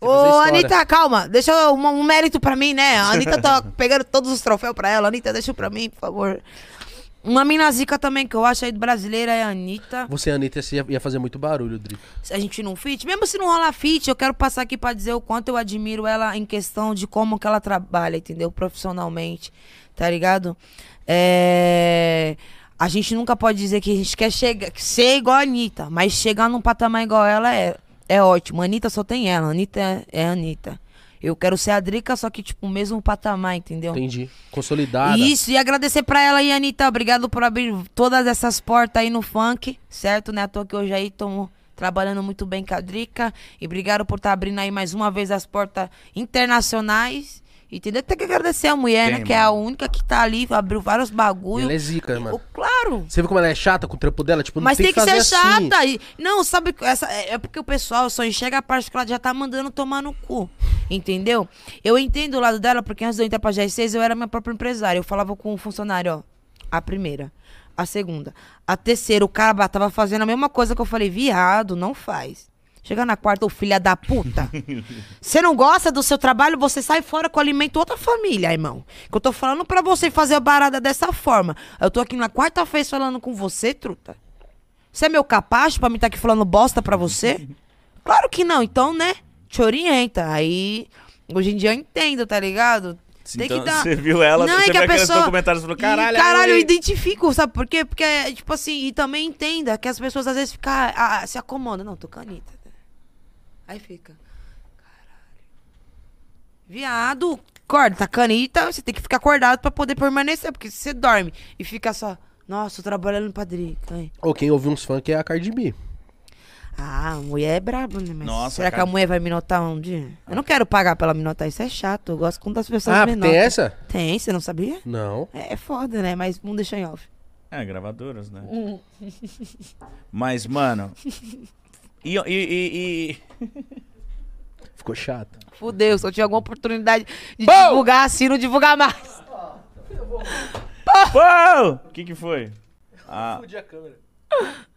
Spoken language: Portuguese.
Ô. Anitta, calma. Deixa eu- um, um mérito pra mim, né? A Anitta tá pegando todos os troféus pra ela. Anitta, deixa pra mim, por favor. Uma mina zica também que eu acho aí brasileira é a Anitta. Você, Anitta, você ia, ia fazer muito barulho, Drico. Se a gente não fit, mesmo se não rolar fit, eu quero passar aqui pra dizer o quanto eu admiro ela em questão de como que ela trabalha, entendeu? Profissionalmente, tá ligado? É... A gente nunca pode dizer que a gente quer chegar, ser igual a Anitta, mas chegar num patamar igual ela é, é ótimo. Anitta só tem ela, Anitta é, é a Anitta. Eu quero ser a Drica, só que, tipo, o mesmo patamar, entendeu? Entendi. Consolidada. Isso, e agradecer pra ela aí, Anitta. Obrigado por abrir todas essas portas aí no funk, certo? Né? À toa que hoje aí estamos trabalhando muito bem com a Drica. E obrigado por estar abrindo aí mais uma vez as portas internacionais. Entendeu? Tem que agradecer a mulher, Tem, né? Que é a mano. única que tá ali, abriu vários bagulho. Ela é zica, mano. Claro. Você viu como ela é chata com o trampo dela? Tipo, não Mas tem que, fazer ser assim. chata. E- não, sabe, essa, é é porque o pessoal só enxerga a parte que ela já tá mandando tomar no cu. Entendeu? Eu entendo o lado dela, porque antes de eu entrar pra G6, eu era minha própria empresária. Eu falava com o funcionário, ó. A primeira, a segunda, a terceira, o cara tava fazendo a mesma coisa que eu falei, viado, não faz. Chega na quarta, ô filha da puta. Você não gosta do seu trabalho, você sai fora com alimento outra família, irmão. Que eu tô falando pra você fazer a parada dessa forma. Eu tô aqui na quarta vez falando com você, truta. Você é meu capacho pra me estar aqui falando bosta pra você? Claro que não, então, né? Te orienta. Aí, hoje em dia eu entendo, tá ligado? Tem Então, que dar. Você viu ela, Não, você é que a pessoa- documentários e falou, caralho, e, caralho, eu identifico, sabe por quê? Porque, é, tipo assim, e também entenda que as pessoas às vezes ficam, ah, ah, se acomodam. Não, tô canita. Aí fica, caralho. Viado, acorda, tá canita, você tem que ficar acordado pra poder permanecer, porque se você dorme e fica só, nossa, tô trabalhando pra Drica, hein? Ou quem ouve uns funk é a Cardi B. Ah, a mulher é braba, né? Mas Nossa, será que cara. a mulher vai me notar um dia? Eu não quero pagar pra ela me notar, isso é chato. Eu gosto quando as pessoas Ah, me tem notam. essa? Tem, você não sabia? Não. É, é foda, né? Mas vamos deixar em off. É, gravadoras, né? Mas, mano. E, e, e- e- Ficou chato. Fudeu, se eu tinha alguma oportunidade de Bom! divulgar assim, não divulgar mais. Pô! O que que foi? Ah, a câmera.